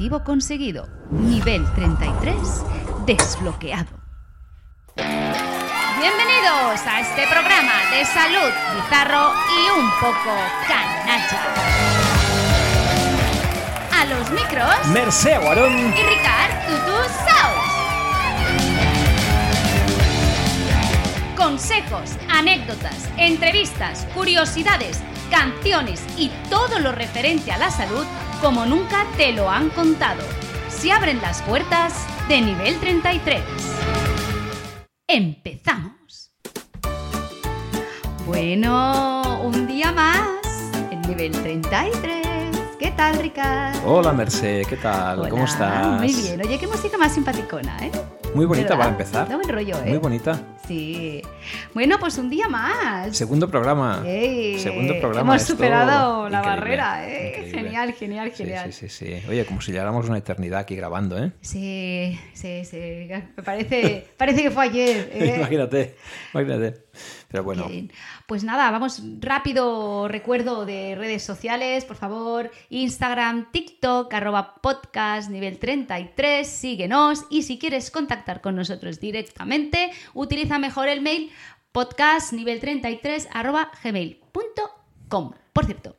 Objetivo conseguido. Nivel 33 desbloqueado. Bienvenidos a este programa de salud bizarro y un poco canacha. A los micros Mercé Guarón. y Ricard Tutu Saus. Consejos, anécdotas, entrevistas, curiosidades, canciones y todo lo referente a la salud como nunca te lo han contado. Se abren las puertas de nivel 33. Empezamos. Bueno, un día más en nivel 33. ¿Qué tal, Ricard? Hola Mercé, ¿qué tal? Hola, ¿Cómo estás? Muy bien. Oye, qué música más simpaticona, ¿eh? Muy bonita ¿Verdad? para empezar. Da buen rollo, ¿eh? Muy bonita. Sí. Bueno, pues un día más. Segundo programa. ¡Ey! Segundo programa. Hemos superado la increíble, barrera, ¿eh? increíble. Genial, genial, Sí, genial. Sí, sí, sí. Oye, como si lleváramos una eternidad aquí grabando, ¿eh? Sí, sí, sí. Me parece, parece que fue ayer. ¿eh? imagínate, imagínate. Pero bueno, Bien. Pues nada, vamos rápido recuerdo de redes sociales, por favor, Instagram, TikTok, arroba podcast nivel 33, síguenos y si quieres contactar con nosotros directamente, utiliza mejor el mail podcast nivel 33 arroba gmail.com. Por cierto,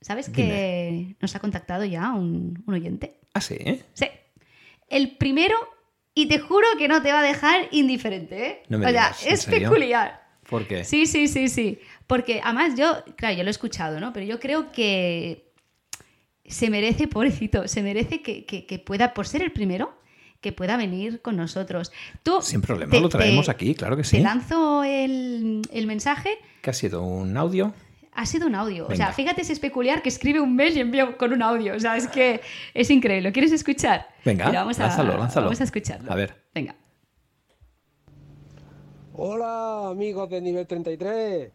¿sabes que nos ha contactado ya un, un oyente? ah, sí, ¿eh? Sí. El primero, y te juro que no te va a dejar indiferente, ¿eh? No me o sea, digas, ¿en es serio? peculiar. ¿Por qué? Sí, sí, sí, sí. Porque además yo, claro, yo lo he escuchado, ¿no? Pero yo creo que se merece, pobrecito, se merece que, que- que pueda, por ser el primero, que pueda venir con nosotros. Tú, Sin problema, te- lo traemos te- aquí, claro que Te sí. lanzo el, el mensaje. ¿Qué ha sido? ¿Un audio? Ha sido un audio. O sea, fíjate si es peculiar que escribe un mail y envía con un audio. O sea, es que es increíble. ¿Lo quieres escuchar? Venga, Mira, vamos a, lánzalo, lánzalo. Vamos a escucharlo. A ver. Venga. Hola amigos de nivel 33.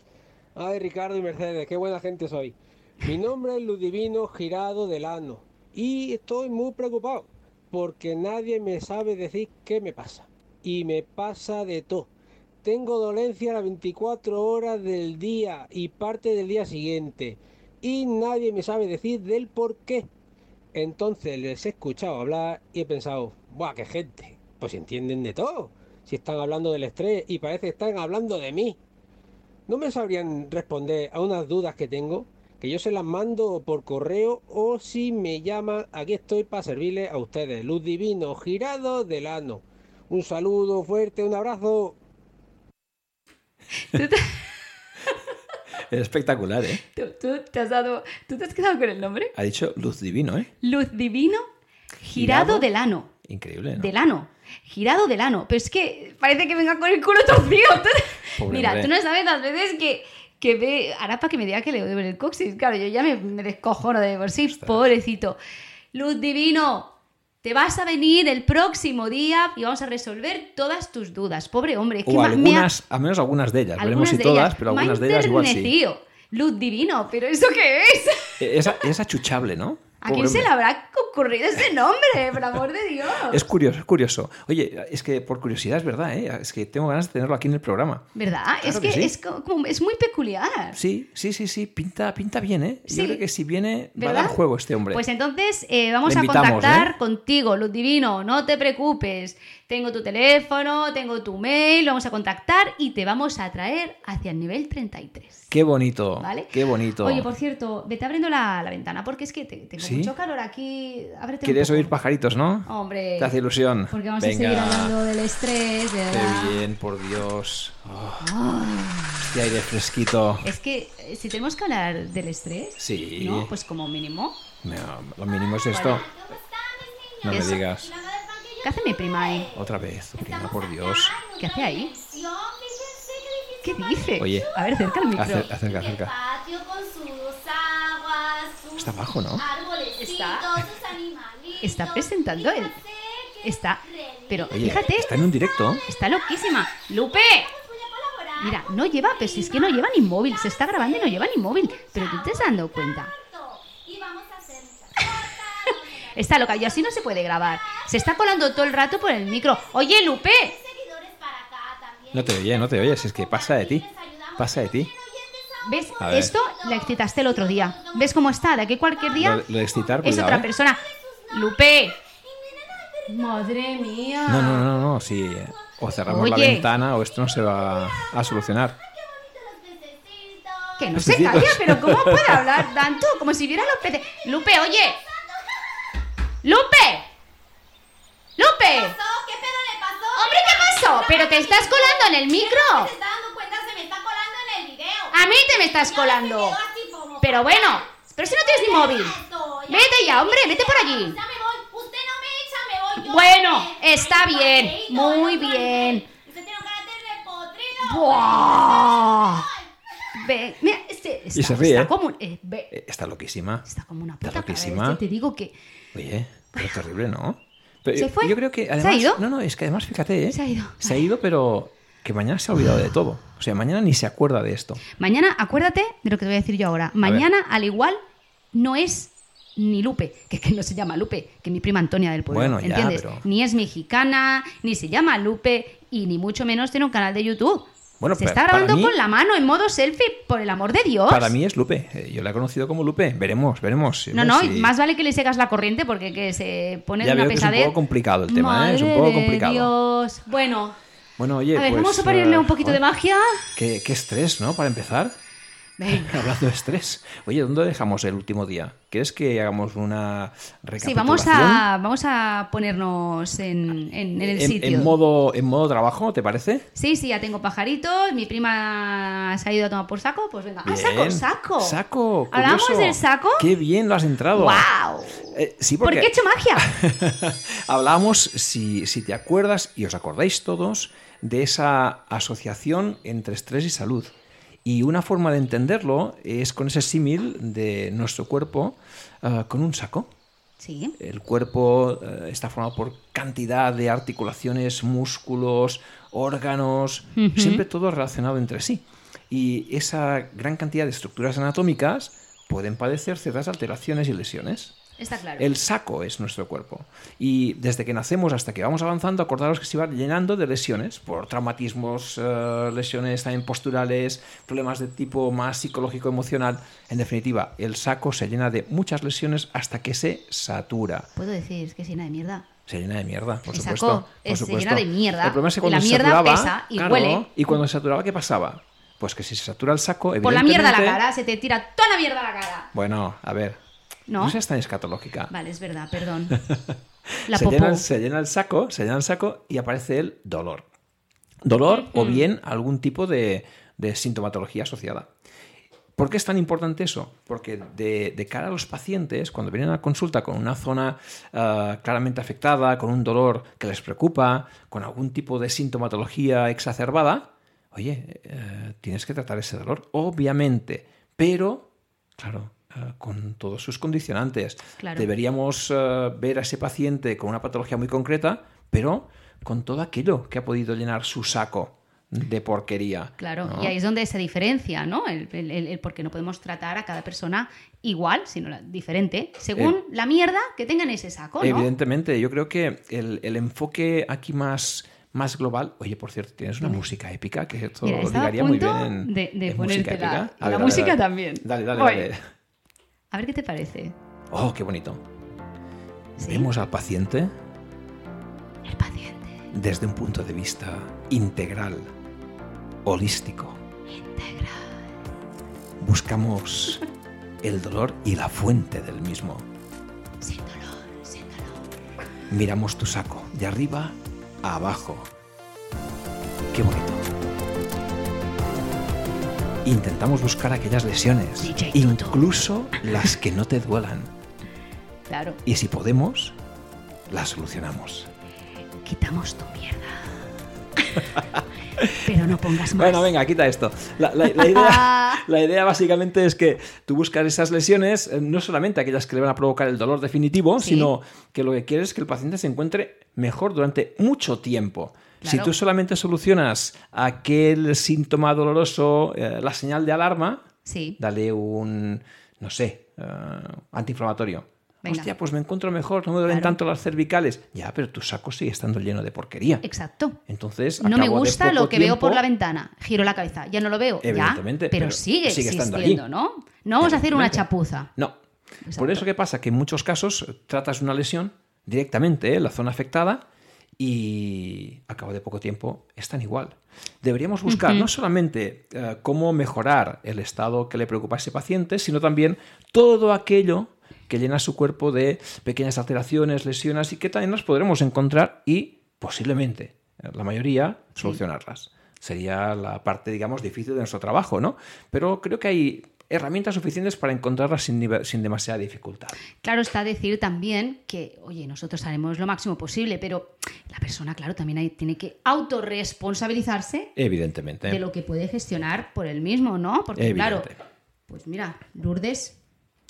Ay Ricardo y Mercedes, qué buena gente soy. Mi nombre es Ludivino Girado Delano y estoy muy preocupado porque nadie me sabe decir qué me pasa. Y me pasa de todo. Tengo dolencia las 24 horas del día y parte del día siguiente y nadie me sabe decir del por qué. Entonces les he escuchado hablar y he pensado, ¡buah, qué gente! Pues entienden de todo. Si están hablando del estrés y parece que están hablando de mí. ¿No me sabrían responder a unas dudas que tengo? Que yo se las mando por correo o si me llaman, aquí estoy para servirles a ustedes. Luz Divino, girado del ano. Un saludo fuerte, un abrazo. Es espectacular, ¿eh? tú- tú te has dado... ¿Tú te has quedado con el nombre? Ha dicho luz divino, ¿eh? Luz Divino Girado, Girado. del ano. Increíble, ¿no? Del ano. Girado del ano. Pero es que parece que venga con el culo torcido. Mira, hombre. tú no sabes las veces que, que ve... Para que me diga que le duele el coxis. Claro, yo ya me, me descojono de por sí. Pobrecito. Luz Divino, te vas a venir el próximo día y vamos a resolver todas tus dudas. Pobre hombre. Es que O ma- me ha- algunas, al menos algunas de ellas. Veremos algunas si de todas, ellas. pero algunas de ellas igual sí. Luz Divino, ¿pero eso qué es? Es, es achuchable, ¿no? ¿A quién se le habrá ocurrido ese nombre? Por amor de Dios. Es curioso, es curioso. Oye, es que por curiosidad es verdad, ¿eh? Es que tengo ganas de tenerlo aquí en el programa. ¿Verdad? es que que, sí. es, co- como, es muy peculiar. Sí, sí, sí, sí, pinta, pinta bien, ¿eh? Sí. Yo creo que si viene va a dar juego este hombre. Pues entonces eh, vamos a contactar ¿eh? contigo, Luz Divino. No te preocupes. Tengo tu teléfono, tengo tu mail, vamos a contactar y te vamos a traer hacia el nivel 33. Qué bonito, ¿Vale? qué bonito. Oye, por cierto, vete abriendo la, la ventana porque es que te- tengo ¿Sí? mucho calor aquí. Ábrete un ¿Quieres poco. oír pajaritos, no? Hombre. Te hace ilusión. Porque vamos Venga. a seguir hablando del estrés, ¿verdad? Qué bien, por Dios. Oh, Ah. este aire fresquito. Es que eh, si tenemos que hablar del estrés, Sí. ¿no? Pues como mínimo. No, lo mínimo es esto. No me digas. ¿Qué hace mi prima ahí? Otra vez, prima, por Dios. ¿Qué hace ahí? ¿Qué dice? Oye. A ver, cerca el micro. Acer- acerca, acerca. patio con sus aguas, sus Está abajo, ¿no? Está- está presentando el- qué Está. Pero Oye, fíjate, está en un directo. está loquísima. ¡Lupe! Mira, no lleva, pero si es que no lleva ni móvil. Se está grabando y no lleva ni móvil. Pero tú te has dado cuenta. Está loca y así no se puede grabar. Se está colando todo el rato por el micro. Oye, Lupe. seguidores para acá también. No te oye, no te oyes. Es que pasa de ti. Pasa de ti. ¿Ves? Esto la excitaste el otro día. ¿Ves cómo está? De aquí cualquier día Lo, lo de excitar, es cuidado, otra ¿eh? persona. Lupe. Madre mía. No, no, no, no, sí. O cerramos la Oye. ventana o esto no se va a solucionar. Que no se pececitos. calla, pero ¿cómo puede hablar tanto? Como si viera los peces. Lupe, oye. Lupe. Lupe. ¿Qué pedo le pasó? Hombre, ¿qué pasó? Pero te estás colando en el micro. ¿Se está dando cuenta? Se me está colando en el video. A mí te me estás colando. Pero bueno, pero si no tienes ni móvil. Vete ya, hombre, vete por allí. Ya me voy. Usted no me echa, me voy yo. Bueno, está bien, muy bien. Usted tiene un carácter de potrido. ¡Buah! Ve, mira, este está, se ríe, está ¿eh? como, un- eh, ve, Eh, Está loquísima. está como una Está puta cabra. loquísima. Ya te digo que Oye, pero terrible, ¿no? Pero ¿Se yo- fue? Yo creo que ¿Se ha además. ido? No, no, es que además, fíjate, ¿eh? Se ha ido. Se ha ido, pero que mañana se ha olvidado de todo. O sea, mañana ni se acuerda de esto. mañana, acuérdate de lo que te voy a decir yo ahora. Mañana, al igual, no es ni Lupe, que, que no se llama Lupe, que mi prima Antonia del pueblo, Bueno, ya, ¿entiendes? pero- Ni es mexicana, ni se llama Lupe, y ni mucho menos tiene un canal de YouTube. Bueno, se está grabando mí- con la mano en modo selfie, por el amor de Dios. Para mí es Lupe. Eh, Yo la he conocido como Lupe. Veremos, veremos. No, no, Si- y más vale que le sigas la corriente porque que se pone Ya de una veo que es un pesadez. poco complicado el tema, ¿eh? Es un poco complicado. Dios. Bueno, Bueno, oye, a ver, pues, vamos a ponerle eh, un poquito de magia. Qué, qué estrés, ¿no? Para empezar. Venga. Hablando de estrés. Oye, ¿dónde dejamos el último día? ¿Quieres que hagamos una Sí, recapitulación? vamos a, vamos a ponernos en, en- en el en, sitio. en modo, en modo trabajo, ¿te parece? Sí, sí, ya tengo pajaritos. Mi prima se ha ido a tomar por saco. Pues venga. ¡Ah, saco, saco! Saco. ¿Hablamos curioso. del saco? Qué bien lo has entrado. ¡Wow! Eh, sí, ¿Por porque qué he hecho magia? Hablábamos, si, si te acuerdas y os acordáis todos, de esa asociación entre estrés y salud. Y una forma de entenderlo es con ese símil de nuestro cuerpo ah, con un saco. Sí. El cuerpo eh, está formado por cantidad de articulaciones, músculos, órganos, siempre todo relacionado entre sí. Y esa gran cantidad de estructuras anatómicas pueden padecer ciertas alteraciones y lesiones. Está claro. El saco es nuestro cuerpo. Y desde que nacemos hasta que vamos avanzando, acordaros que se va llenando de lesiones, por traumatismos, eh, lesiones también posturales, problemas de tipo más psicológico, emocional. En definitiva, el saco se llena de muchas lesiones hasta que se satura. Puedo decir, que es llena de mierda. Se llena de mierda, por supuesto. por es- se supuesto. llena de mierda, El problema es que cuando la se mierda saturaba, pesa y claro, huele. Y cuando se saturaba, ¿qué pasaba? Pues que si se satura el saco, Por la mierda a la evidentemente- cara, se te tira toda la mierda a la cara. Bueno, a ver. ¿No? seas tan escatológica. Vale, es verdad, perdón. La se, llena, el- se llena el saco, se llena el saco y aparece el dolor. Dolor o bien algún tipo de, de sintomatología asociada. ¿Por qué es tan importante eso? Porque de, de cara a los pacientes, cuando vienen a consulta con una zona ah, claramente afectada, con un dolor que les preocupa, con algún tipo de sintomatología exacerbada, oye, eh, tienes que tratar ese dolor, obviamente, pero, claro, eh, con todos sus condicionantes. Claro. Deberíamos eh, ver a ese paciente con una patología muy concreta, pero con todo aquello que ha podido llenar su saco de porquería. Claro, ¿no? y ahí es donde se diferencia, ¿no? El, el, el- el por qué no podemos tratar a cada persona igual, sino la- diferente, según la mierda que tenga en ese saco, ¿no? Evidentemente, yo creo que el, el enfoque aquí más, más global. Oye, por cierto, tienes una música épica que esto Mira, ligaría muy bien en, de- de en música épica. La música también. Dale, dale, Voy. dale. A ver qué te parece. Oh, qué bonito. ¿Sí? Vemos al paciente El paciente. desde un punto de vista integral, holístico. Buscamos el dolor y la fuente del mismo. Sin dolor, sin dolor. Miramos tu saco, de arriba a abajo. Qué bonito. Intentamos buscar aquellas lesiones, DJ incluso las que no te duelan. Claro, Y si podemos, las solucionamos. quitamos tu mierda. Pero no pongas más. Bueno, venga, quita esto. La, la- la idea, la idea básicamente es que tú buscas esas lesiones, eh, no solamente aquellas que le van a provocar el dolor definitivo, Sí. sino que lo que quieres es que el paciente se encuentre mejor durante mucho tiempo. Si tú solamente solucionas aquel síntoma doloroso, eh, la señal de alarma, Sí. dale un, no sé, eh, antiinflamatorio. Venga. Hostia, pues me encuentro mejor, no me duelen Claro. tanto las cervicales. Ya, pero tu saco sigue estando lleno de porquería. Exacto. Entonces, No me gusta lo que veo por la ventana. Giro la cabeza. Ya no lo veo. Evidentemente, Ya, pero, pero sigue, existiendo, allí. ¿no? No vamos a hacer una chapuza. No. Exacto. Por eso que pasa que en muchos casos tratas una lesión directamente en la zona afectada y a cabo de poco tiempo están igual. Deberíamos buscar no solamente eh, cómo mejorar el estado que le preocupa a ese paciente, sino también todo aquello que llena su cuerpo de pequeñas alteraciones, lesiones y que también las podremos encontrar y posiblemente, eh, la mayoría, solucionarlas. Sería la parte, digamos, difícil de nuestro trabajo, ¿no? Pero creo que hay herramientas suficientes para encontrarlas sin, sin demasiada dificultad. Claro está decir también que, oye, nosotros haremos lo máximo posible, pero la persona, claro, también hay- tiene que autorresponsabilizarse Evidentemente. de lo que puede gestionar por él mismo, ¿no? Porque, claro, pues mira, Lourdes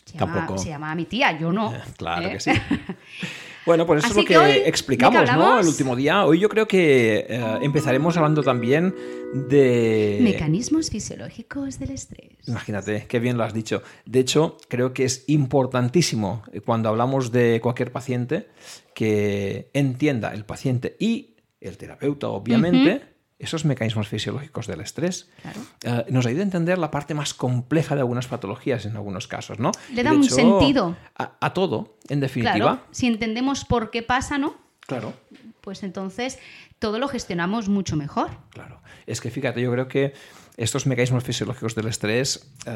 se llama, Tampoco. se llama a mi tía, yo no. Claro ¿eh? que sí. Bueno, pues eso Así es lo que que, hoy, ¿de qué explicamos, ¿no? El último día. Hoy yo creo que eh, empezaremos hablando también de... Mecanismos fisiológicos del estrés. Imagínate, qué bien lo has dicho. De hecho, creo que es importantísimo eh, cuando hablamos de cualquier paciente que entienda el paciente y el terapeuta, obviamente, esos mecanismos fisiológicos del estrés. Claro. Eh, nos ayuda a entender la parte más compleja de algunas patologías en algunos casos, ¿no? Le da de un hecho, sentido. A, a todo, en definitiva. Claro, si entendemos por qué pasa, ¿no? Claro. Pues entonces todo lo gestionamos mucho mejor. Claro. Es que fíjate, yo creo que estos mecanismos fisiológicos del estrés eh,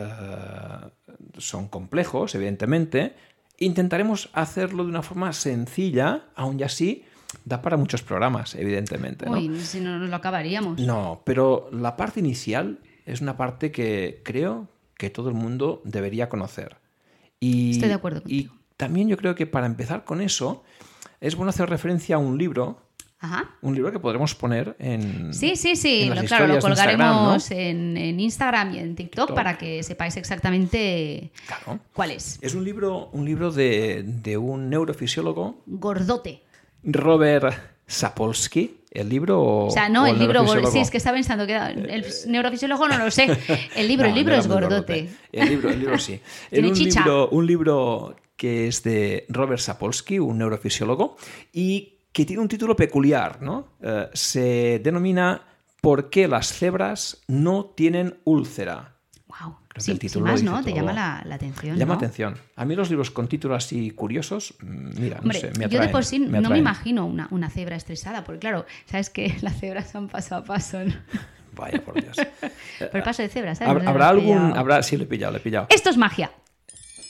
son complejos, evidentemente. Intentaremos hacerlo de una forma sencilla, aún y así da para muchos programas, evidentemente. ¿no? Uy, si no, no lo acabaríamos. No, pero la parte inicial es una parte que creo que todo el mundo debería conocer. Y, Estoy de acuerdo Y contigo. también yo creo que para empezar con eso, es bueno hacer referencia a un libro, Ajá. un libro que podremos poner en. Sí, sí, sí. Lo- claro, lo Instagram, colgaremos en, en Instagram y en TikTok, TikTok. para que sepáis exactamente Claro. cuál es. Es un libro, un libro de, de un neurofisiólogo, Gordote. Robert Sapolsky. ¿El libro o, O sea, no, o el libro? Sí, es que estaba pensando que el neurofisiólogo no lo sé. El libro, No, el libro no es muy gordote. El libro, el libro sí. Tiene un chicha. libro, un libro que es de Robert Sapolsky, un neurofisiólogo, y que tiene un título peculiar, ¿no? Eh, se denomina ¿Por qué las cebras no tienen úlcera? Creo que Sí, el sin título lo más, ¿no? Te todo. llama la, la atención. Llama ¿no? atención. A mí los libros con títulos así curiosos, mm, mira, Hombre, no sé, me yo de atraen, por sí no me atraen. imagino una, una cebra estresada, porque claro, sabes que las cebras son paso a paso, ¿no? Vaya, por Dios. Por el paso de cebra, ¿sabes? Habrá, habrá algún... Habrá, sí, lo he pillado, lo he pillado. Esto es magia.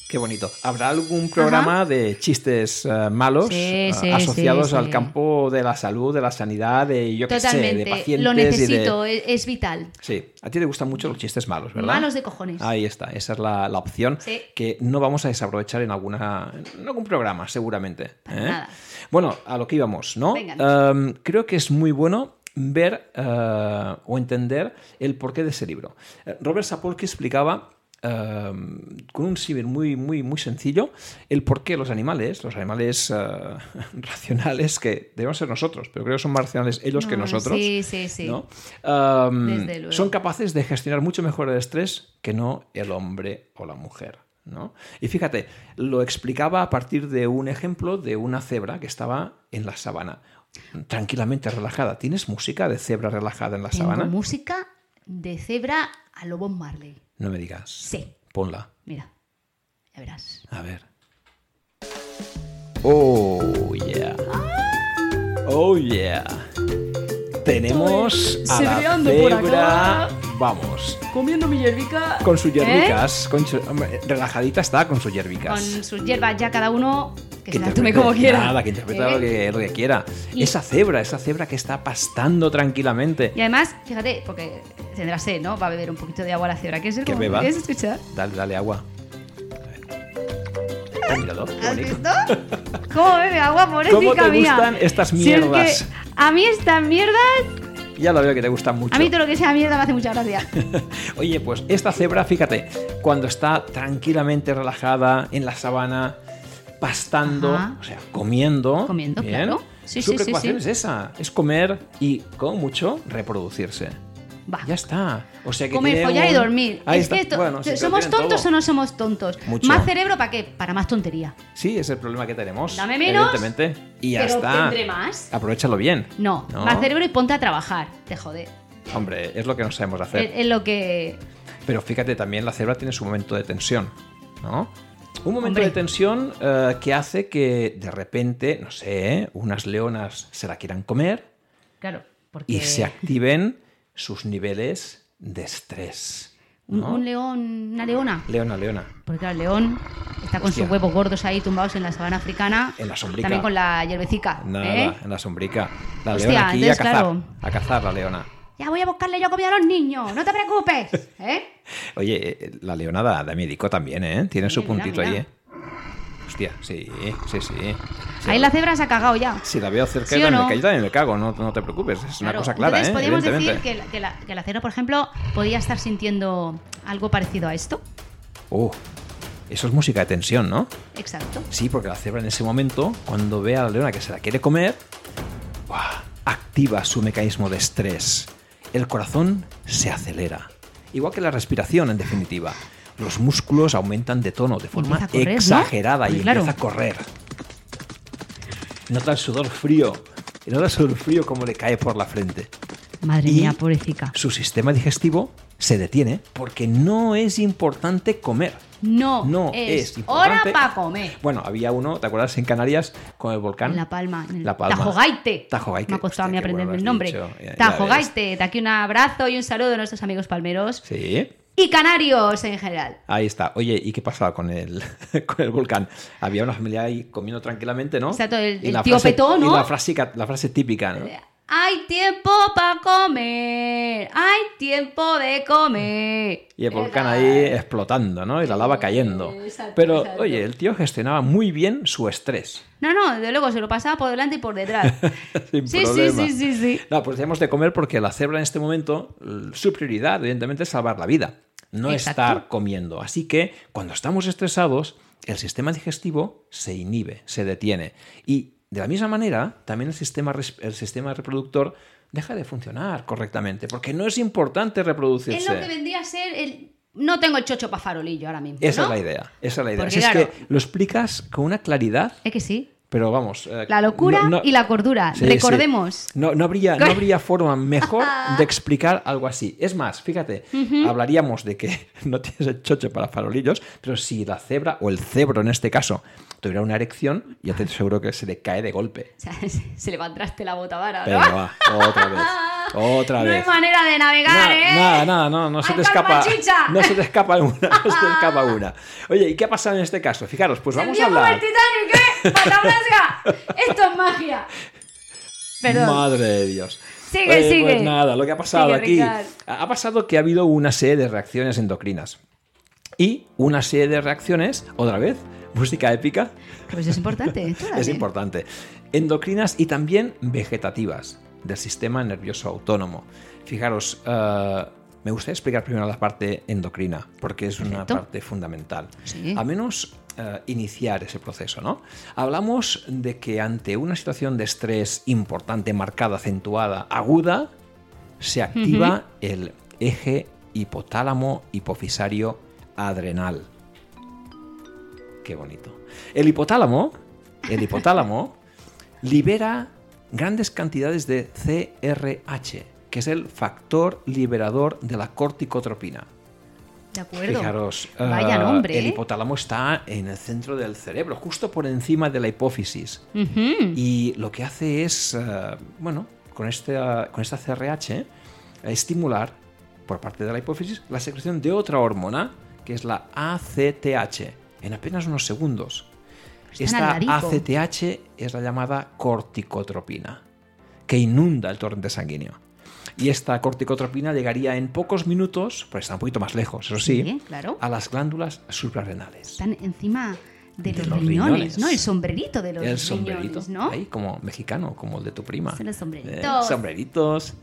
Qué bonito. ¿Habrá algún programa de chistes eh, malos Sí, eh, asociados sí, al campo de la salud, de la sanidad, de yo qué sé, de pacientes Lo y de- necesito, es, vital. Sí, a ti te gustan mucho los chistes malos, ¿verdad? Malos de cojones. Ahí está, esa es la, la opción que no vamos a desaprovechar en, alguna, en algún programa, seguramente. Para ¿eh? nada. Bueno, a lo que íbamos, ¿no? Venga. Um, creo que es muy bueno ver uh, o entender el porqué de ese libro. Robert Sapolsky explicaba um, con un símil muy, muy, muy sencillo el por qué los animales, los animales uh, racionales, que debemos ser nosotros, pero creo que son más racionales ellos que No, nosotros, sí, sí, sí. ¿no? Um, luego. son capaces de gestionar mucho mejor el estrés que no el hombre o la mujer. ¿no? Y fíjate, lo explicaba a partir de un ejemplo de una cebra que estaba en la sabana, tranquilamente relajada. ¿Tienes música de cebra relajada en la Tengo sabana? música de cebra a lo Bob Marley. No me digas. Sí. Ponla. Mira, ya verás. A ver. Oh, yeah. Oh, yeah. Tenemos a la cebreando por acá. Vamos. Comiendo mi hierbica. Con sus yerbicas. Con su- hombre, relajadita está con sus yerbicas. ¿Eh? Con sus hierbas ya cada uno que se Que las tome interprete- como quiera. Nada, que interprete ¿Eh? lo, que, lo que quiera. Y- Esa cebra, esa cebra que está pastando tranquilamente. Y además, fíjate, porque tendrá sed, ¿no? Va a beber un poquito de agua la cebra. ¿Quieres ver Que beba. ¿Quieres escuchar? Dale, dale agua. Oh, míralo, qué ¿Has bonito. visto? ¿Cómo bebe agua, pobrecita ¿Cómo te mía? gustan estas Si es que mierdas? a mí estas mierdas, Ya lo veo que te gusta mucho. a mí todo lo que sea mierda me hace mucha gracia. Oye, pues esta cebra, fíjate, cuando está tranquilamente relajada en la sabana, pastando, Ajá. o sea, comiendo. Comiendo, bien, claro. Sí, Su sí, preocupación sí. es esa, es comer y, como mucho, reproducirse. Va. Ya está. O sea que Comer, follar y un- dormir. Ahí es está. que Bueno, sí, ¿Somos tontos todo. o no somos tontos? Mucho. ¿Más cerebro para qué? Para más tontería. Sí, es el problema que tenemos. Dame menos, Evidentemente. Y ya pero está. tendré más. Aprovechalo bien. No, más cerebro y ponte a trabajar. Te jode. Hombre, es lo que no sabemos hacer. Es, es lo que. Pero fíjate, también la cebra tiene su momento de tensión, ¿no? Un momento Hombre. de tensión eh, que hace que de repente, no sé, unas leonas se la quieran comer Claro, porque. y se activen sus niveles de estrés. un, ¿no? un león, una leona. Leona, leona. Porque claro, el león está con Hostia. sus huevos gordos ahí tumbados en la sabana africana. En la sombrica. También con la hierbecica. Nada, ¿eh? en la sombrica. La Hostia, leona aquí a cazar. claro. A cazar la leona. Ya voy a buscarle yo comida a los niños, no te preocupes. ¿eh? Oye, eh, la leona da, da miedico también, ¿eh? Tiene su Sí, mira, puntito ahí. ¿eh? Hostia, sí, sí, sí. Sí, Ahí la cebra se ha cagado ya. Si la veo cerca, ¿Sí no? me, yo también me cago, no, no te preocupes. Es una cosa clara, Entonces, ¿eh? podríamos decir que la, que, la, que la cebra, por ejemplo, podía estar sintiendo algo parecido a esto. Uh, eso es música de tensión, ¿no? Exacto. Sí, porque la cebra en ese momento, cuando ve a la leona que se la quiere comer, ¡buah! activa su mecanismo de estrés. El corazón se acelera. Igual que la respiración, en definitiva. Los músculos aumentan de tono de forma exagerada y claro. empieza a correr. Nota el sudor frío. Y nota el sudor frío como le cae por la frente. Madre Y mía, pobrecita. Su sistema digestivo se detiene porque no es importante comer. No, No es, es hora importante. para comer. Bueno, había uno, ¿te acuerdas? En Canarias con el volcán. En La Palma. En el La Palma. Tajogaite. Tajogaite. Me ha costado a mí aprenderme el nombre. ya Tajogaite. De aquí un abrazo y un saludo a nuestros amigos palmeros. Sí. Y canarios en general. Ahí está. Oye, ¿y qué pasaba con el, con el volcán? Había una familia ahí comiendo tranquilamente, ¿no? Exacto, el- Y el la tío frase- Petó, ¿no? Y la frase, la frase típica, ¿no? Hay tiempo para comer. Hay tiempo de comer. Y el volcán ahí explotando, ¿no? Y la lava cayendo. Exacto, Pero, exacto. oye, el tío gestionaba muy bien su estrés. No, no, de luego se lo pasaba por delante y por detrás. Sin sí, sí, problema. sí, sí, sí. No, pues tenemos de comer porque la cebra en este momento, su prioridad, evidentemente, es salvar la vida, no Exacto. estar comiendo. Así que cuando estamos estresados, el sistema digestivo se inhibe, se detiene. Y de la misma manera, también el sistema, el sistema reproductor deja de funcionar correctamente, porque no es importante reproducirse. Es lo que vendría a ser el. No tengo el chocho para farolillo ahora mismo. Esa ¿no? es la idea, esa es la idea. Porque, Si es que lo explicas con una claridad, Es que sí. pero vamos. eh, La locura no- no- y la cordura. Sí, Recordemos. sí. No, no, habría, no habría forma mejor de explicar algo así. Es más, fíjate, hablaríamos de que no tienes el chocho para farolillos, pero si la cebra, o el cebro en este caso, tuviera una erección, ya te aseguro que se le cae de golpe. O sea, se le levantaste la botavara, ¿no? Venga, va, otra vez. Otra no vez. hay manera de navegar, Nada, ¿eh? nada, nada, no, no se ¡Ay, te escapa. No se te escapa una, no se te escapa una. Oye, ¿y qué ha pasado en este caso? Fijaros, pues vamos a ¡El hablar. el Titanic, ¿eh? Esto es magia. Perdón. Madre de Dios. Sigue, Oye, sigue. Pues nada, lo que ha pasado Sigue, aquí. Ricard. Ha pasado que ha habido una serie de reacciones endocrinas. Y una serie de reacciones, otra vez, música épica, Pues es importante. es importante. Endocrinas y también vegetativas del sistema nervioso autónomo. Fijaros, eh, me gustaría explicar primero la parte endocrina, porque es una parte fundamental. Sí. A menos eh, iniciar ese proceso, ¿no? Hablamos de que ante una situación de estrés importante, marcada, acentuada, aguda, se activa el eje hipotálamo hipofisario adrenal. Qué bonito. El hipotálamo, el hipotálamo libera grandes cantidades de CRH, que es el factor liberador de la corticotropina. De acuerdo. Fijaros, Vaya eh, nombre, el ¿eh? hipotálamo está en el centro del cerebro, justo por encima de la hipófisis. Y lo que hace es, eh, bueno, con, este, con esta CRH, eh, estimular por parte de la hipófisis la secreción de otra hormona, que es la ACTH, en apenas unos segundos. Esta. ACTH es la llamada corticotropina, que inunda el torrente sanguíneo. Y esta corticotropina llegaría en pocos minutos, pues está un poquito más lejos, eso sí, Sí, claro. a las glándulas suprarrenales. Están encima de, De los, los riñones, riñones. ¿no? El sombrerito de los el riñones, sombrerito, ¿no? ahí como mexicano, como el de tu prima. Son los sombreritos. Eh, sombreritos.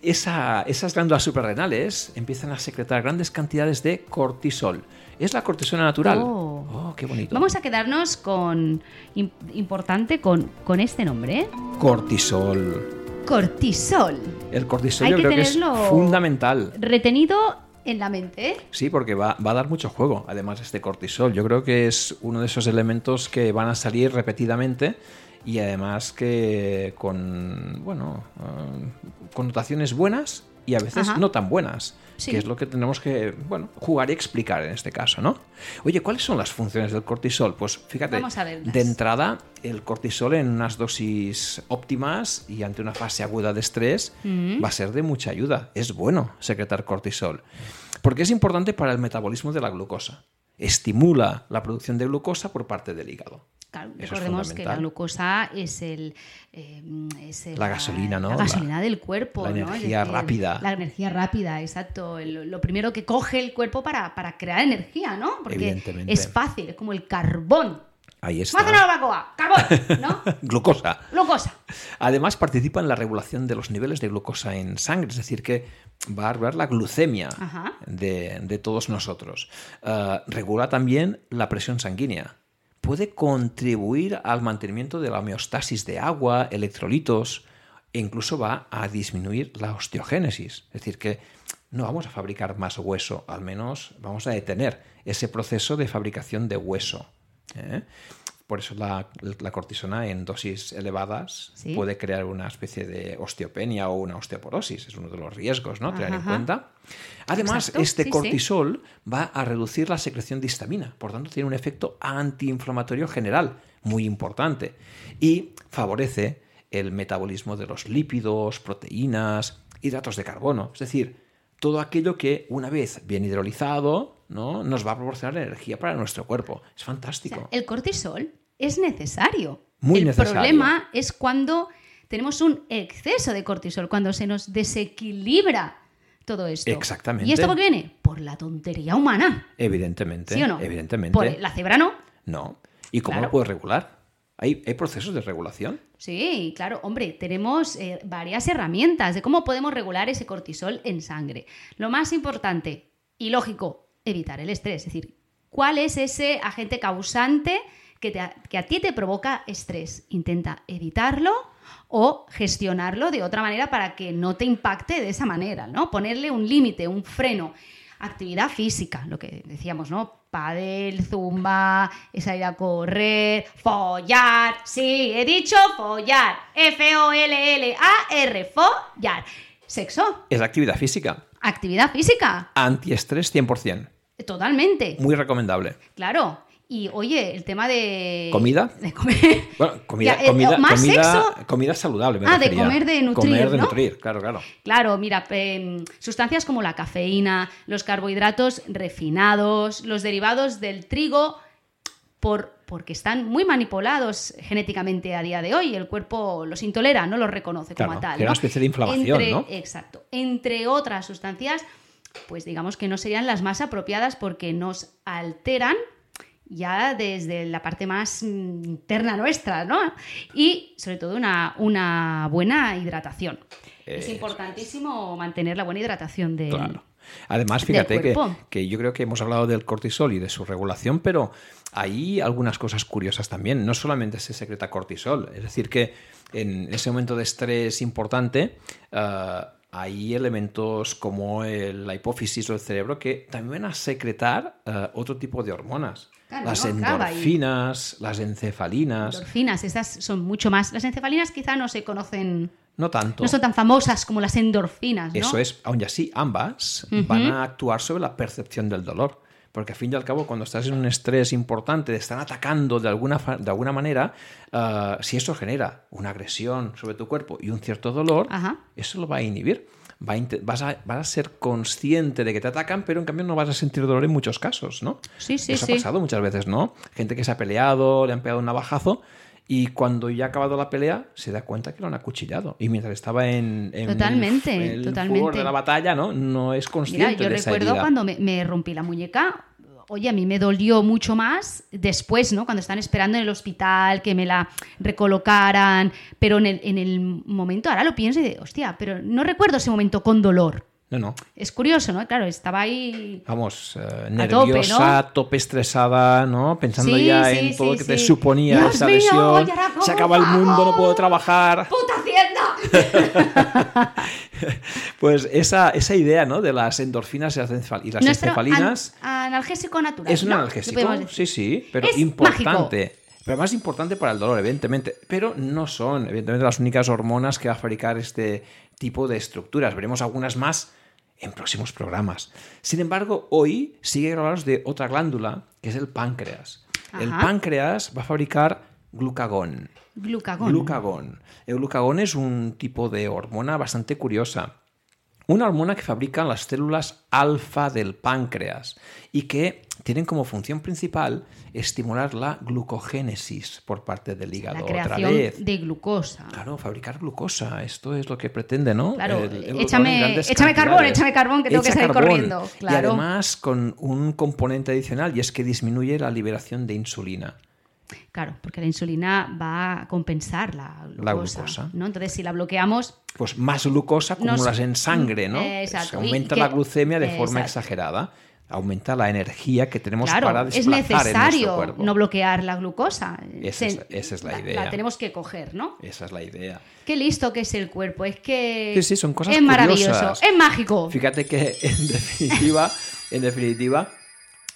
Esa- esas glándulas suprarrenales empiezan a secretar grandes cantidades de cortisol. Es la cortisona natural. Oh. Oh, qué bonito. Vamos a quedarnos con im- importante con, con este nombre, ¿eh? Cortisol. cortisol. El cortisol Hay yo que creo que es fundamental. Retenido en la mente, ¿eh? Sí, porque va, va a dar mucho juego, además, este cortisol. Yo creo que es uno de esos elementos que van a salir repetidamente y además que con, bueno, eh, connotaciones buenas y a veces Ajá. no tan buenas. Sí. Que es lo que tenemos que, bueno, jugar y explicar en este caso, ¿no? Oye, ¿cuáles son las funciones del cortisol? Pues fíjate, de entrada, el cortisol en unas dosis óptimas y ante una fase aguda de estrés Mm. va a ser de mucha ayuda. Es bueno secretar cortisol. Porque es importante para el metabolismo de la glucosa. Estimula la producción de glucosa por parte del hígado. Claro, Eso es recordemos que la glucosa es el eh, es el- La gasolina, ¿no? La La- gasolina del cuerpo, la energía rápida. La energía rápida, exacto. El- lo primero que coge el cuerpo para, para crear energía, ¿no? Porque Evidentemente. es fácil, es como el carbón. Ahí ¡Vamos a hacer una está. barbacoa! ¡Carbón! ¿No? Glucosa. Glucosa. Además, participa en la regulación de los niveles de glucosa en sangre, es decir, que va a regular la glucemia de, de todos nosotros. Ah, regula también la presión sanguínea. Puede contribuir al mantenimiento de la homeostasis de agua, electrolitos, e incluso va a disminuir la osteogénesis. Es decir, que no vamos a fabricar más hueso, al menos vamos a detener ese proceso de fabricación de hueso. ¿eh? Por eso la, la cortisona en dosis elevadas Sí. puede crear una especie de osteopenia o una osteoporosis. Es uno de los riesgos, ¿no? Tener en Ajá. cuenta. Además, Exacto, este sí, sí. cortisol va a reducir la secreción de histamina. Por tanto, tiene un efecto antiinflamatorio general muy importante. Y favorece el metabolismo de los lípidos, proteínas, hidratos de carbono. Es decir, todo aquello que, una vez bien hidrolizado, ¿no? nos va a proporcionar energía para nuestro cuerpo. Es O fantástico. sea, el cortisol es necesario. Muy el necesario. problema es cuando tenemos un exceso de cortisol, cuando se nos desequilibra todo esto. Exactamente. ¿Y esto por qué viene? Por la tontería humana. Evidentemente. ¿Sí o no? Evidentemente. Por la cebra no. No. ¿Y cómo Claro. lo puedes regular? ¿Hay, hay procesos de regulación? Sí, claro, hombre, tenemos eh, varias herramientas de cómo podemos regular ese cortisol en sangre. Lo más importante y lógico, evitar el estrés. Es decir, ¿cuál es ese agente causante que, te- que a ti te provoca estrés? Intenta evitarlo o gestionarlo de otra manera para que no te impacte de esa manera, ¿no? Ponerle un límite, un freno. Actividad física, lo que decíamos, ¿no? Padel, zumba, es ir a correr, follar. Sí, he dicho follar. F-O-L-L-A-R, follar. Sexo, Es actividad física. actividad física, Antiestrés 100%. totalmente. Muy recomendable. Claro. Y oye, el tema de. ¿Comida? De comer. Bueno, comida, Ya, eh, comida, más comida, sexo. comida saludable. me Ah, de comer, de nutrir, Comer de ¿no? nutrir, claro, claro. Claro, mira, em, sustancias como la cafeína, los carbohidratos refinados, los derivados del trigo, por, porque están muy manipulados genéticamente a día de hoy. El cuerpo los intolera, no los reconoce como tal. ¿no? una especie de inflamación, Entre- ¿no? Exacto. Entre otras sustancias, pues digamos que no serían las más apropiadas porque nos alteran ya desde la parte más mm, interna nuestra, ¿no? Y sobre todo una, una buena hidratación. es importantísimo mantener la buena hidratación de... Claro. Además, fíjate que, que yo creo que hemos hablado del cortisol y de su regulación, pero hay algunas cosas curiosas también. No solamente se secreta cortisol, es decir, que en ese momento de estrés importante ah, hay elementos como el- la hipófisis o el cerebro que también van a secretar ah, otro tipo de hormonas. Claro, las no endorfinas, las encefalinas, Endorfinas, esas son mucho más. Las encefalinas quizá no se conocen, no tanto. no son tan famosas como las endorfinas, ¿no? Eso es, aun y así, ambas van a actuar sobre la percepción del dolor. Porque al fin y al cabo, cuando estás en un estrés importante, te están atacando de alguna, de alguna manera, ah, si eso genera una agresión sobre tu cuerpo y un cierto dolor, Ajá. eso lo va a inhibir. Va a vas, a, vas a ser consciente de que te atacan, pero en cambio no vas a sentir dolor en muchos casos, ¿no? Sí, sí, Eso sí. ha pasado muchas veces, ¿no? Gente que se ha peleado, le han pegado un navajazo y cuando ya ha acabado la pelea se da cuenta que lo han acuchillado. Y mientras estaba en, en Totalmente, el, el totalmente. de la batalla, ¿no? No es consciente Mira, yo de esa recuerdo herida. cuando me, me rompí la muñeca. Oye, a mí me dolió mucho más después, ¿no? Cuando están esperando en el hospital que me la recolocaran. Pero en el, en el momento, ahora lo pienso y digo, hostia, pero no recuerdo ese momento con dolor. No, no. Es curioso, ¿no? Claro, estaba ahí. Vamos, eh, tope, nerviosa, tope, estresada, ¿no? Pensando Sí, ya sí, en todo lo que te suponía Dios esa mío, lesión. ¿y ahora cómo Se acaba el mundo, no puedo trabajar. ¡Puta! Pues esa, esa idea ¿no? de las endorfinas y las encefalinas an- analgésico natural. es un ¿no? analgésico, sí, sí, pero Es importante. Pero más importante para el dolor, evidentemente. Pero no son, evidentemente, las únicas hormonas que va a fabricar este tipo de estructuras. Veremos algunas más en próximos programas. Sin embargo, hoy sigue hablaros de otra glándula, que es el páncreas. El páncreas va a fabricar glucagón. Glucagón. Glucagón. El glucagón es un tipo de hormona bastante curiosa. Una hormona que fabrican las células alfa del páncreas y que tienen como función principal estimular la glucogénesis por parte del hígado. la Otra creación vez. de glucosa. Claro, fabricar glucosa. Esto es lo que pretende, ¿no? Claro, El- el échame- échame carbón, échame carbón, que tengo que salir carbón. corriendo, claro. Y además con un componente adicional y es que disminuye la liberación de insulina. Claro, porque la insulina va a compensar la glucosa. La glucosa. ¿no? Entonces, si la bloqueamos, pues más glucosa Nos- acumulas en sangre, ¿no? Eh, exacto. Se aumenta que- la glucemia de forma exacto. exagerada. Aumenta la energía que tenemos claro, para es desplazar en nuestro necesario cuerpo. no bloquear la glucosa. Esa es- esa es la idea. La tenemos que coger, ¿no? Esa es la idea. Qué listo que es el cuerpo. Es que. Sí, sí, son cosas Es maravilloso. curiosas. Es mágico. Fíjate que en definitiva, en definitiva,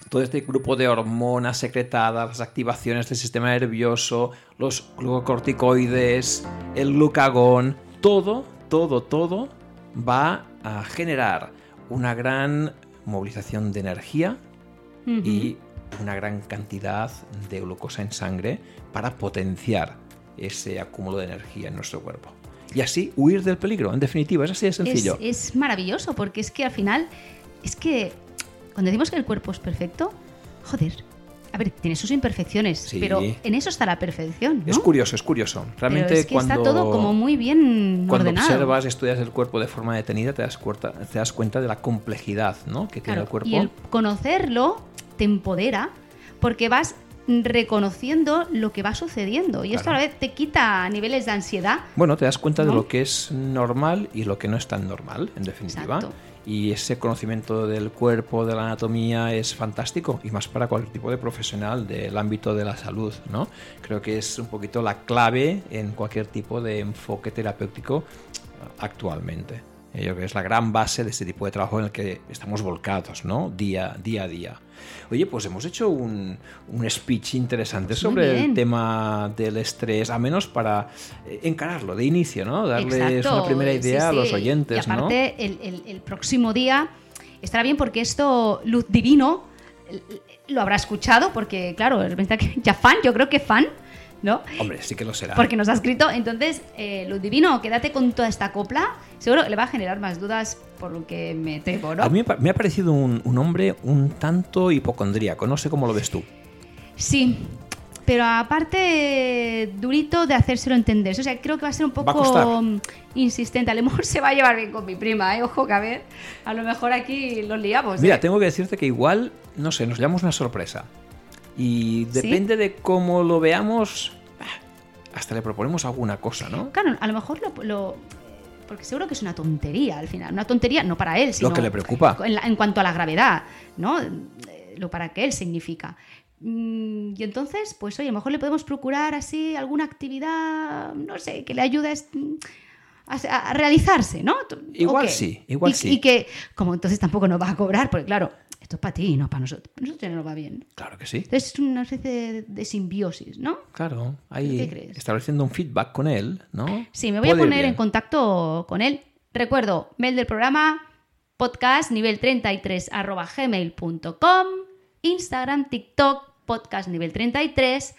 todo este grupo de hormonas secretadas, las activaciones del sistema nervioso, los glucocorticoides, el glucagón, todo, todo, todo va a generar una gran movilización de energía y una gran cantidad de glucosa en sangre para potenciar ese acúmulo de energía en nuestro cuerpo. Y así huir del peligro, en definitiva, es así de sencillo. Es, es maravilloso porque es que al final, es que cuando decimos que el cuerpo es perfecto, joder, a ver, tiene sus imperfecciones, Sí. pero en eso está la perfección, ¿no? Es curioso, es curioso. Realmente pero es que cuando, está todo como muy bien cuando ordenado. observas, estudias el cuerpo de forma detenida, te das, cuenta, te das cuenta de la complejidad ¿no? que tiene el cuerpo. Y el conocerlo te empodera porque vas reconociendo lo que va sucediendo. Y esto a la vez te quita niveles de ansiedad. Bueno, te das cuenta ¿No? de lo que es normal y lo que no es tan normal, en definitiva. Exacto. Y ese conocimiento del cuerpo, de la anatomía, es fantástico. Y más para cualquier tipo de profesional del ámbito de la salud, ¿no? Creo que es un poquito la clave en cualquier tipo de enfoque terapéutico actualmente. Eh, Yo creo que es la gran base de este tipo de trabajo en el que estamos volcados, ¿no? Día, día a día. Oye, pues hemos hecho un, un speech interesante sobre el tema del estrés, a menos para eh, encararlo de inicio, ¿no? Darles Exacto, una primera sí, idea a los oyentes, Y ¿no? aparte, el, el- el próximo día estará bien porque esto, Luz Divino, lo habrá escuchado porque, claro, ya fan, yo creo que fan, ¿no? Hombre, sí que lo será. Porque nos ha escrito. Entonces, eh, Luz Divino, quédate con toda esta copla. Seguro le va a generar más dudas por lo que me temo, ¿no? A mí me ha parecido un, un hombre un tanto hipocondríaco. No sé cómo lo ves tú. Sí, pero aparte durito de hacérselo entender. O sea, creo que va a ser un poco insistente. A lo mejor se va a llevar bien con mi prima, ¿eh? Ojo que a ver, a lo mejor aquí los liamos. Mira, ¿eh? tengo que decirte que igual, no sé, nos llevamos una sorpresa. Y ¿Sí? depende de cómo lo veamos, hasta le proponemos alguna cosa, ¿no? Claro, a lo mejor lo, lo- Porque seguro que es una tontería al final. Una tontería no para él, sino... Lo que le preocupa. En, la- en cuanto a la gravedad, ¿no? Eh, Lo para que él significa. Mm, Y entonces, pues oye, a lo mejor le podemos procurar así alguna actividad, no sé, que le ayude a, est- a- a realizarse, ¿no? Igual sí, igual y, sí. Y que, como entonces tampoco nos va a cobrar, porque claro, esto es para ti, no para nosotros. Nosotros no nos va bien. Claro que sí. Entonces es una especie de, de simbiosis, ¿no? Claro, ahí ¿Qué crees? estableciendo un feedback con él, ¿no? Sí, me voy a Puede poner en contacto con él. Recuerdo, mail del programa, podcast nivel 33 arroba gmail.com, Instagram, TikTok, podcast nivel 33,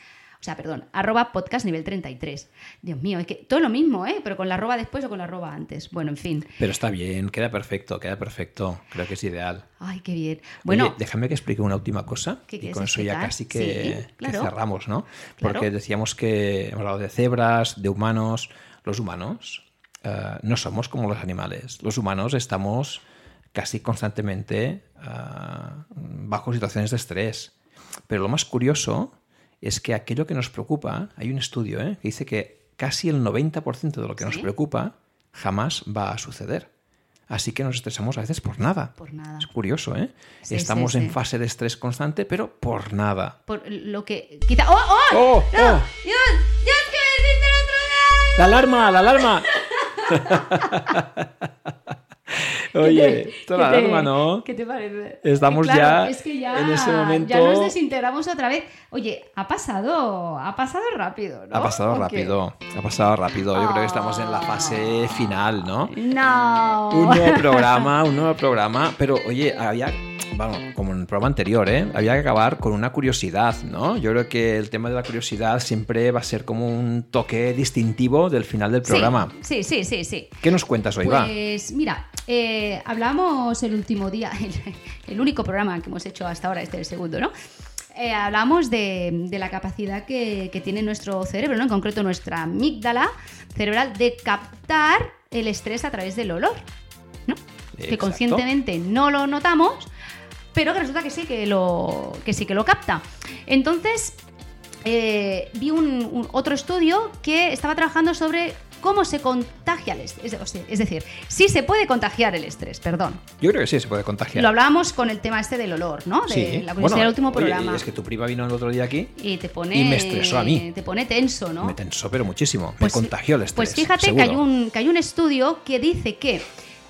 o sea, perdón, arroba podcast nivel 33. Dios mío, es que todo lo mismo, ¿eh? Pero con la arroba después o con la arroba antes. Bueno, en fin. Pero está bien, queda perfecto, queda perfecto. Creo que es ideal. Ay, qué bien. Bueno, Oye, déjame que explique una última cosa ¿Qué y con eso ya casi que, Sí, que cerramos, ¿no? Claro. Porque decíamos que hemos hablado de cebras, de humanos. Los humanos eh, no somos como los animales. Los humanos estamos casi constantemente ah, bajo situaciones de estrés. Pero lo más curioso es que aquello que nos preocupa, hay un estudio ¿eh? que dice que casi el 90% de lo que nos preocupa jamás va a suceder. Así que nos estresamos a veces por nada. por nada. Es curioso, ¿eh? Sí, Estamos sí, en sí. fase de estrés constante, pero por nada. Por lo que... ¡Oh, oh! ¡Oh! ¡No! oh! ¡Dios! ¡Dios, que me hiciste el otro día! ¡La alarma! ¡La alarma! Oye, ¿Qué toda te- la alarma, ¿no? ¿Qué te parece? Estamos Claro, ya es que ya en ese momento- Ya nos desintegramos otra vez. Oye, ha pasado, ha pasado rápido, ¿no? Ha pasado rápido, ha pasado rápido. Yo creo que estamos en la fase final, ¿no? No. Un nuevo programa, un nuevo programa. Pero oye, había, vamos, como en el programa anterior, ¿eh? Había que acabar con una curiosidad, ¿no? Yo creo que el tema de la curiosidad siempre va a ser como un toque distintivo del final del programa. Sí, sí, sí, sí. ¿Qué nos cuentas hoy, va? Pues mira, eh, hablamos el último día, el, el único programa que hemos hecho hasta ahora, este es el segundo, ¿no? Eh, hablamos de, de la capacidad que, que tiene nuestro cerebro, ¿no? en concreto nuestra amígdala cerebral, de captar el estrés a través del olor, ¿no? Que conscientemente no lo notamos, pero que resulta que sí que lo, que sí que lo capta. Entonces, eh, vi un, un- otro estudio que estaba trabajando sobre cómo se contagia el estrés. Es, decir, si se puede contagiar el estrés, perdón. Yo creo que sí, se puede contagiar. Lo hablábamos con el tema este del olor, ¿no? De Sí. la Bueno, del último oye, programa. Es que tu prima vino el otro día aquí Y te pone. y me estresó a mí. Te pone tenso, ¿no? me tensó, pero muchísimo. Pues- me contagió el estrés. Pues fíjate seguro. que hay, un, que hay un estudio que dice que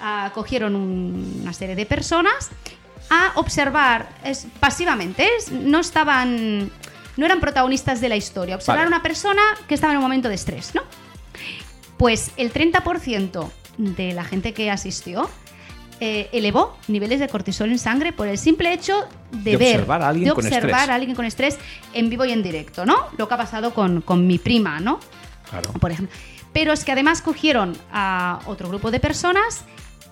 ah, cogieron un- una serie de personas a observar es, pasivamente, es- no estaban, no eran protagonistas de la historia, observar Vale. a una persona que estaba en un momento de estrés, ¿no? Pues el 30% de la gente que asistió eh, elevó niveles de cortisol en sangre por el simple hecho de, De ver, observar a alguien de con observar a alguien con estrés en vivo y en directo, ¿no? Lo que ha pasado con, con mi prima, ¿no? Claro. por ejemplo. Pero es que además cogieron a otro grupo de personas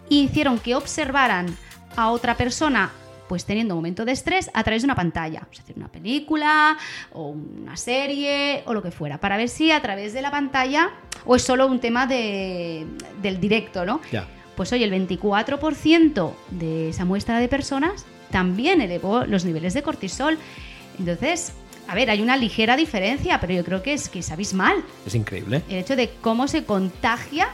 y hicieron que observaran a otra persona pues teniendo un momento de estrés a través de una pantalla, es decir, una película o una serie o lo que fuera, para ver si a través de la pantalla o es solo un tema de, del directo, ¿no? Ya. Pues oye, el 24% de esa muestra de personas también elevó los niveles de cortisol. Entonces, a ver, hay una ligera diferencia, pero yo creo que es que es abismal Es increíble. el hecho de cómo se contagia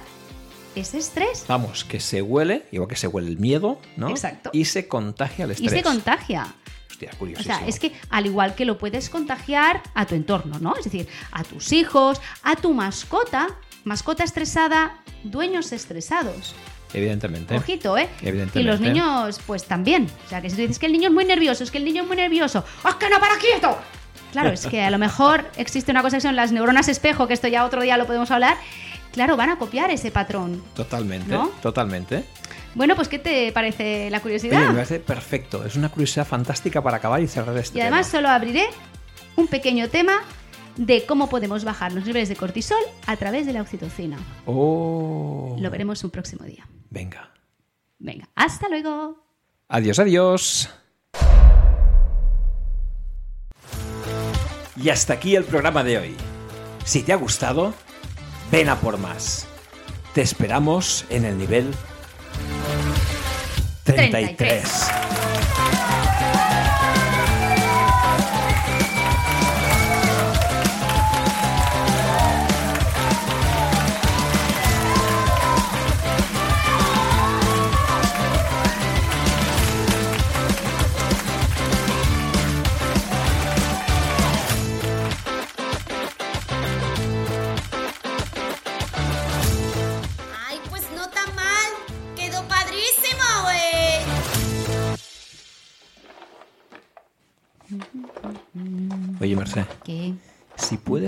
ese estrés. Vamos, que se huele, igual que se huele el miedo, ¿no? Exacto. Y se contagia el Y estrés. se contagia. Hostia, O sea, es que al igual que lo puedes contagiar a tu entorno, ¿no? Es decir, a tus hijos, a tu mascota, mascota estresada, dueños estresados. Evidentemente. Ojito, ¿eh? Evidentemente. Y los niños, pues también. O sea, que si tú dices que el niño es muy nervioso, es que el niño es muy nervioso, ¡es que no para quieto! Claro, es que a lo mejor existe una cosa que son las neuronas espejo, que esto ya otro día lo podemos hablar. Claro, van a copiar ese patrón. Totalmente, ¿No? totalmente. Bueno, pues ¿qué te parece la Oye, curiosidad? me parece perfecto. Es una curiosidad fantástica para acabar y cerrar este Y además tema. solo abriré un pequeño tema de cómo podemos bajar los niveles de cortisol a través de la oxitocina. Oh. Lo veremos un próximo día. Venga. Venga, hasta luego. Adiós, adiós. Y hasta aquí el programa de hoy. Si te ha gustado, ven a por más. Te esperamos en el nivel 33. 33.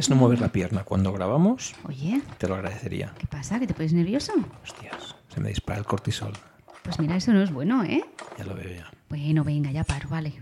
Puedes no mover la pierna cuando grabamos, Oye, te lo agradecería. ¿qué pasa? ¿Que te pones nervioso? Hostias, se me dispara el cortisol. Pues mira, eso no es bueno, ¿eh? Ya lo veo ya. Bueno, venga, ya paro, vale.